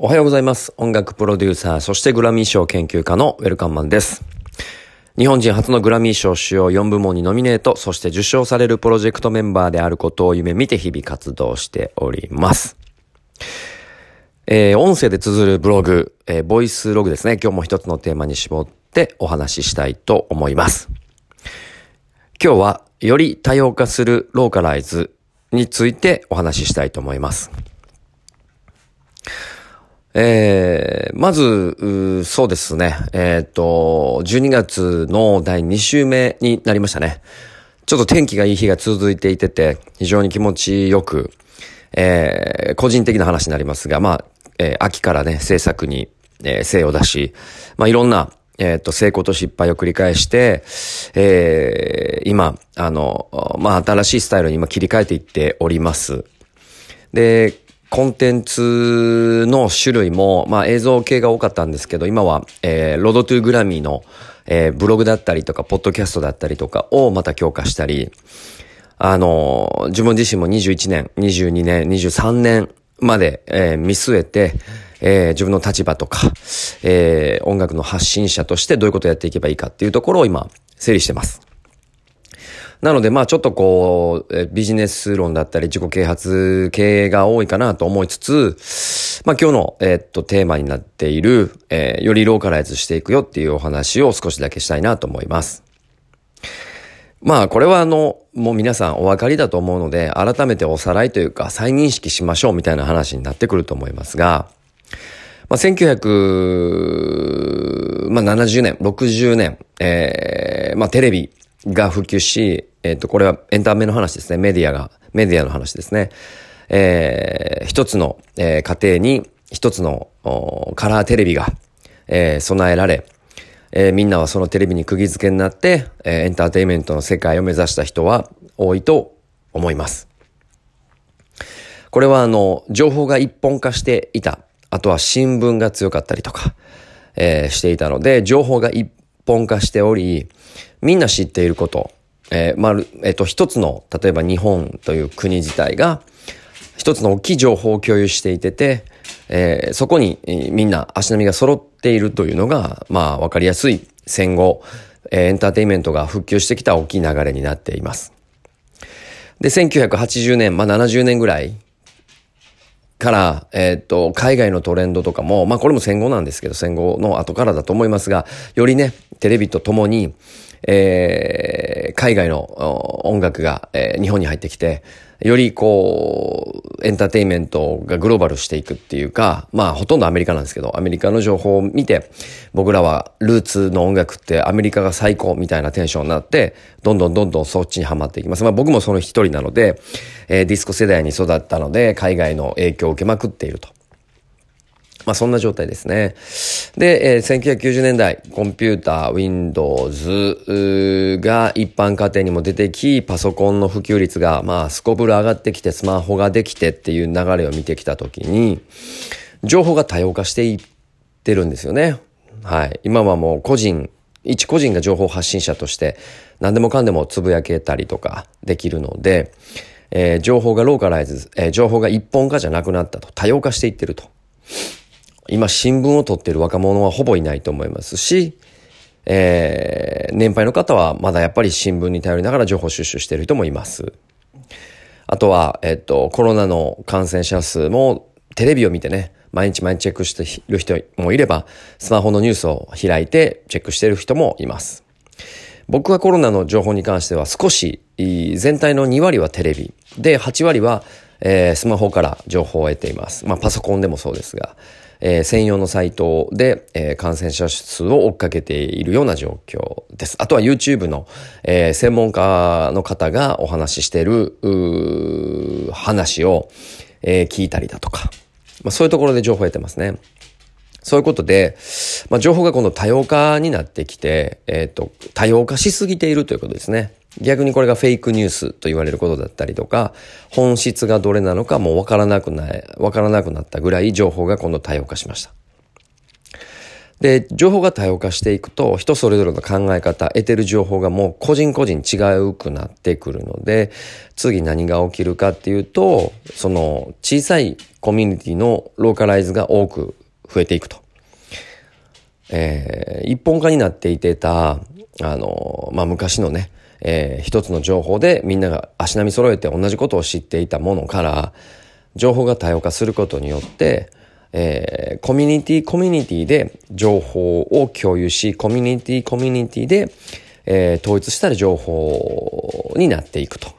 おはようございます。音楽プロデューサー、そしてグラミー賞研究家のウェルカンマンです。日本人初のグラミー賞主要4部門にノミネート、そして受賞されるプロジェクトメンバーであることを夢見て日々活動しております。えー、音声で綴るブログ、えー、ボイスログですね。今日も一つのテーマに絞ってお話ししたいと思います。今日は、より多様化するローカライズについてお話ししたいと思います。えー、まず、そうですね。えっ、ー、と、12月の第2週目になりましたね。ちょっと天気がいい日が続いていてて、非常に気持ちよく、えー、個人的な話になりますが、まあ、えー、秋からね、制作に、えー、精を出し、まあ、いろんな、えっ、と、成功と失敗を繰り返して、えー、今、あの、まあ、新しいスタイルに今切り替えていっております。で、コンテンツの種類も、まあ映像系が多かったんですけど、今は、えー、ロードトゥーグラミーの、えー、ブログだったりとか、ポッドキャストだったりとかをまた強化したり、あの、自分自身も21年、22年、23年まで、えー、見据えて、えー、自分の立場とか、えー、音楽の発信者としてどういうことをやっていけばいいかっていうところを今、整理してます。なので、まあちょっとこう、ビジネス論だったり自己啓発系が多いかなと思いつつ、まあ今日の、えー、っと、テーマになっている、えー、よりローカライズしていくよっていうお話を少しだけしたいなと思います。まあこれはあの、もう皆さんお分かりだと思うので、改めておさらいというか再認識しましょうみたいな話になってくると思いますが、まあ1900、まあ70年、60年、えー、まあテレビ、が普及し、えっ、ー、と、これはエンタメの話ですね。メディアが、メディアの話ですね。えー、一つの、えー、家庭に一つのカラーテレビが、えー、備えられ、えー、みんなはそのテレビに釘付けになって、えー、エンターテインメントの世界を目指した人は多いと思います。これはあの、情報が一本化していた。あとは新聞が強かったりとか、えー、していたので、情報が一本化しており、みんな知っていること、えー、まあ、えっ、ー、と、一つの、例えば日本という国自体が、一つの大きい情報を共有していてて、えー、そこに、みんな足並みが揃っているというのが、まあ、わかりやすい戦後、えー、エンターテインメントが復旧してきた大きい流れになっています。で、1980年、まあ、70年ぐらいから、えー、っと、海外のトレンドとかも、まあこれも戦後なんですけど、戦後の後からだと思いますが、よりね、テレビとともに、えー、海外の音楽が、えー、日本に入ってきて、よりこう、エンターテインメントがグローバルしていくっていうか、まあほとんどアメリカなんですけど、アメリカの情報を見て、僕らはルーツの音楽ってアメリカが最高みたいなテンションになって、どんどんどんどんそっちにはまっていきます。まあ僕もその一人なので、えー、ディスコ世代に育ったので、海外の影響を受けまくっていると。まあそんな状態ですね。で、えー、1990年代、コンピューター、Windows が一般家庭にも出てき、パソコンの普及率が、まあ、すこぶる上がってきて、スマホができてっていう流れを見てきたときに、情報が多様化していってるんですよね。はい。今はもう個人、一個人が情報発信者として、何でもかんでもつぶやけたりとかできるので、えー、情報がローカライズ、えー、情報が一本化じゃなくなったと、多様化していってると。今新聞を取っている若者はほぼいないと思いますし、えー、年配の方はまだやっぱり新聞に頼りながら情報収集している人もいます。あとは、えっと、コロナの感染者数もテレビを見てね、毎日毎日チェックしている人もいれば、スマホのニュースを開いてチェックしている人もいます。僕はコロナの情報に関しては少し、全体の2割はテレビ、で、8割は、えー、スマホから情報を得ています。まあ、パソコンでもそうですが。えー、専用のサイトで、えー、感染者数を追っかけているような状況です。あとは YouTube の、えー、専門家の方がお話ししている話を、え聞いたりだとか、まあ、そういうところで情報を得てますね。そういうことで、まあ、情報が今度多様化になってきて、えっ、と、多様化しすぎているということですね。逆にこれがフェイクニュースと言われることだったりとか、本質がどれなのかもうわからなくない、わからなくなったぐらい情報が今度多様化しました。で、情報が多様化していくと、人それぞれの考え方、得てる情報がもう個人個人違うくなってくるので、次何が起きるかっていうと、その小さいコミュニティのローカライズが多く増えていくと。えー、一本化になっていてた、あの、まあ、昔のね、えー、一つの情報でみんなが足並み揃えて同じことを知っていたものから、情報が多様化することによって、えー、コミュニティコミュニティで情報を共有し、コミュニティコミュニティで、えー、統一した情報になっていくと。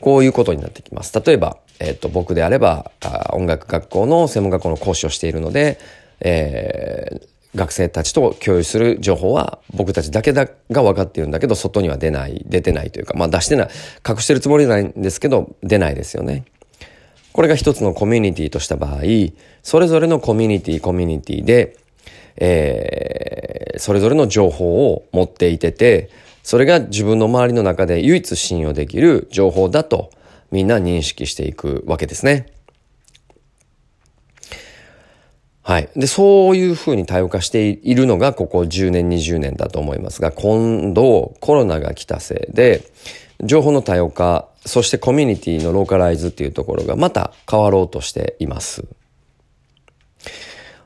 こういうことになってきます。例えば、えっ、ー、と、僕であればあ、音楽学校の専門学校の講師をしているので、えー、学生たちと共有する情報は僕たちだけだが分かっているんだけど、外には出ない、出てないというか、まあ出してない、隠してるつもりないんですけど、出ないですよね。これが一つのコミュニティとした場合、それぞれのコミュニティ、コミュニティで、えー、それぞれの情報を持っていてて、それが自分の周りの中で唯一信用できる情報だとみんな認識していくわけですね。はい。で、そういうふうに多様化しているのがここ10年、20年だと思いますが、今度コロナが来たせいで、情報の多様化、そしてコミュニティのローカライズっていうところがまた変わろうとしています。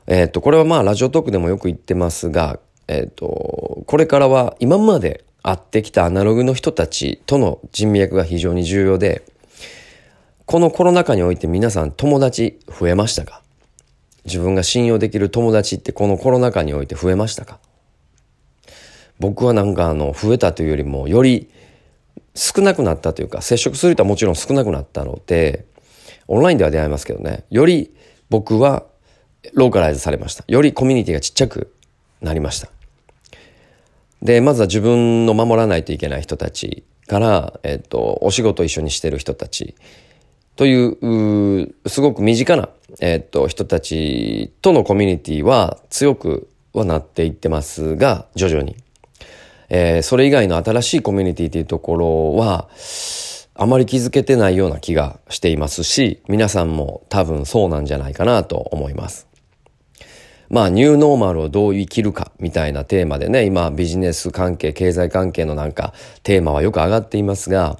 えっ、と、これはまあラジオトークでもよく言ってますが、えっ、と、これからは今まで会ってきたアナログの人たちとの人脈が非常に重要で、このコロナ禍において皆さん友達増えましたか？自分が信用できる友達ってこのコロナ禍において増えましたか？僕はなんかあの、増えたというよりも、より少なくなったというか、接触する人はもちろん少なくなったので、オンラインでは出会いますけどね、より僕はローカライズされました。よりコミュニティがちっちゃくなりました。で、まずは自分の守らないといけない人たちから、えっと、お仕事一緒にしてる人たちという、うすごく身近な、えっと、人たちとのコミュニティは強くはなっていってますが、徐々に。えー、それ以外の新しいコミュニティというところは、あまり気づけてないような気がしていますし、皆さんも多分そうなんじゃないかなと思います。まあ、ニューノーマルをどう生きるかみたいなテーマでね、今ビジネス関係、経済関係のなんかテーマはよく上がっていますが、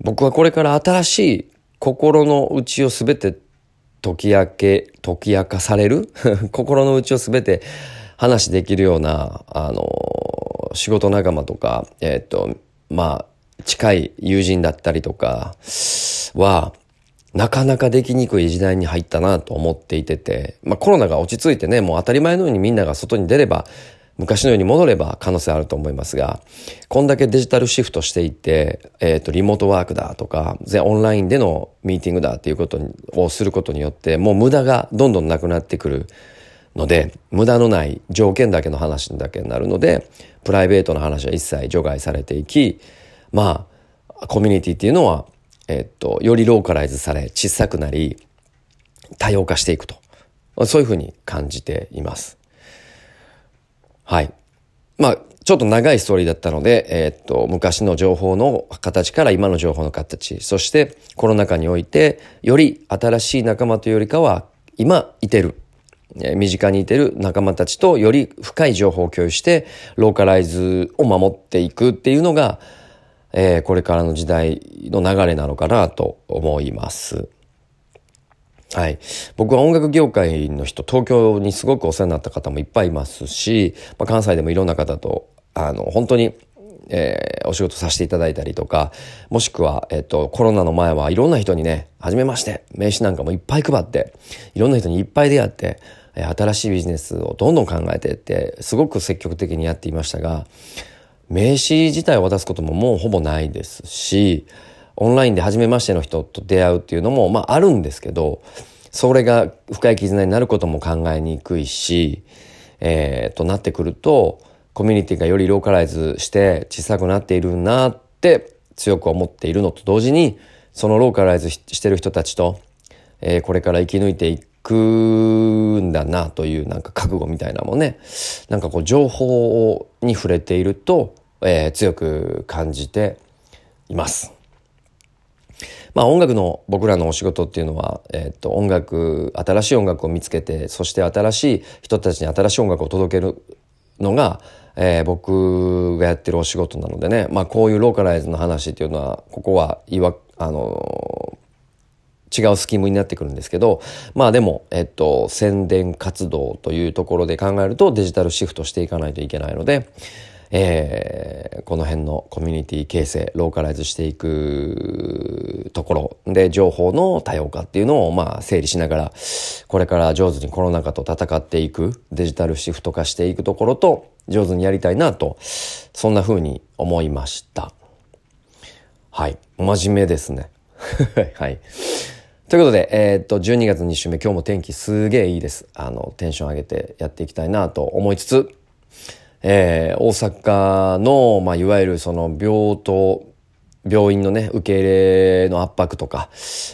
僕はこれから新しい心の内をすべて解き明け、解き明かされる？心の内をすべて話できるような、あの仕事仲間とか、えっ、ー、と、まあ、近い友人だったりとかは、なかなかできにくい時代に入ったなと思っていてて、まあコロナが落ち着いてね、もう当たり前のようにみんなが外に出れば、昔のように戻れば可能性あると思いますが、こんだけデジタルシフトしていって、えっ、ー、と、リモートワークだとか、オンラインでのミーティングだっていうことをすることによって、もう無駄がどんどんなくなってくるので、無駄のない条件だけの話だけになるので、プライベートの話は一切除外されていき、まあ、コミュニティっていうのは、えっと、よりローカライズされ、小さくなり、多様化していくと。そういうふうに感じています。はい。まあ、ちょっと長いストーリーだったので、えっと、昔の情報の形から今の情報の形、そしてコロナ禍において、より新しい仲間というよりかは、今いてる身近にいてる仲間たちとより深い情報を共有してローカライズを守っていくっていうのが、えー、これからの時代の流れなのかなと思います。はい。僕は音楽業界の人、東京にすごくお世話になった方もいっぱいいますし、まあ、関西でもいろんな方と、あの、本当にえー、お仕事させていただいたりとか、もしくは、えっと、コロナの前はいろんな人にね、はじめまして、名刺なんかもいっぱい配って、いろんな人にいっぱい出会ってえ、新しいビジネスをどんどん考えてって、すごく積極的にやっていましたが、名刺自体を渡すことももうほぼないですし、オンラインで初めましての人と出会うっていうのも、まああるんですけど、それが深い絆になることも考えにくいし、えー、となってくると、コミュニティがよりローカライズして小さくなっているなって強く思っているのと同時に、そのローカライズしてる人たちと、えー、これから生き抜いていくんだなというなんか覚悟みたいなもね、なんかこう情報に触れていると、えー、強く感じています。まあ音楽の僕らのお仕事っていうのは、えっ、と、音楽、新しい音楽を見つけて、そして新しい人たちに新しい音楽を届けるのが、えー、僕がやってるお仕事なのでね、まあこういうローカライズの話っていうのは、ここはいわ、あの、違うスキームになってくるんですけど、まあでも、えっと、宣伝活動というところで考えるとデジタルシフトしていかないといけないので、えー、この辺のコミュニティ形成、ローカライズしていくところで、情報の多様化っていうのを、まあ、整理しながら、これから上手にコロナ禍と戦っていく、デジタルシフト化していくところと、上手にやりたいなと、そんな風に思いました。はい。真面目ですね。はい。ということで、えー、っと、12月2週目、今日も天気すげえいいです。あの、テンション上げてやっていきたいなと思いつつ、えー、大阪の、まあ、いわゆるその病棟、病院のね、受け入れの圧迫とか、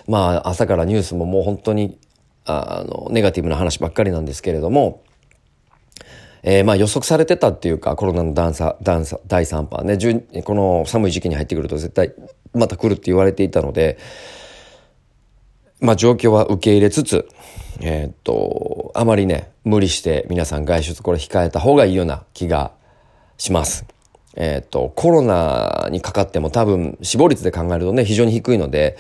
まあ、朝からニュースももう本当に、あの、ネガティブな話ばっかりなんですけれども、えー、まあ予測されてたっていうか、コロナの段差、段差、第3波ね、この寒い時期に入ってくると絶対また来るって言われていたので、まあ状況は受け入れつつ、えー、っと、あまりね、無理して皆さん外出これ控えた方がいいような気がします。えー、っと、コロナにかかっても多分死亡率で考えるとね、非常に低いので、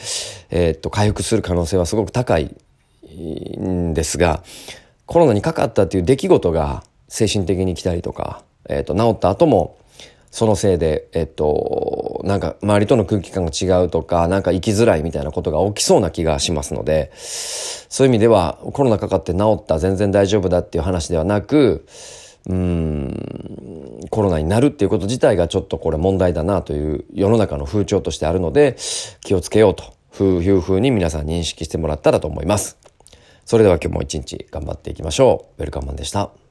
えー、っと、回復する可能性はすごく高いんですが、コロナにかかったっていう出来事が精神的に来たりとか、えっと、治った後も、そのせいで、えっと、なんか周りとの空気感が違うとか、なんか生きづらいみたいなことが起きそうな気がしますので、そういう意味ではコロナかかって治った全然大丈夫だっていう話ではなく、うん、コロナになるっていうこと自体がちょっとこれ問題だなという世の中の風潮としてあるので、気をつけようというふうに皆さん認識してもらったらと思います。それでは今日も一日頑張っていきましょう。ウェルカムマンでした。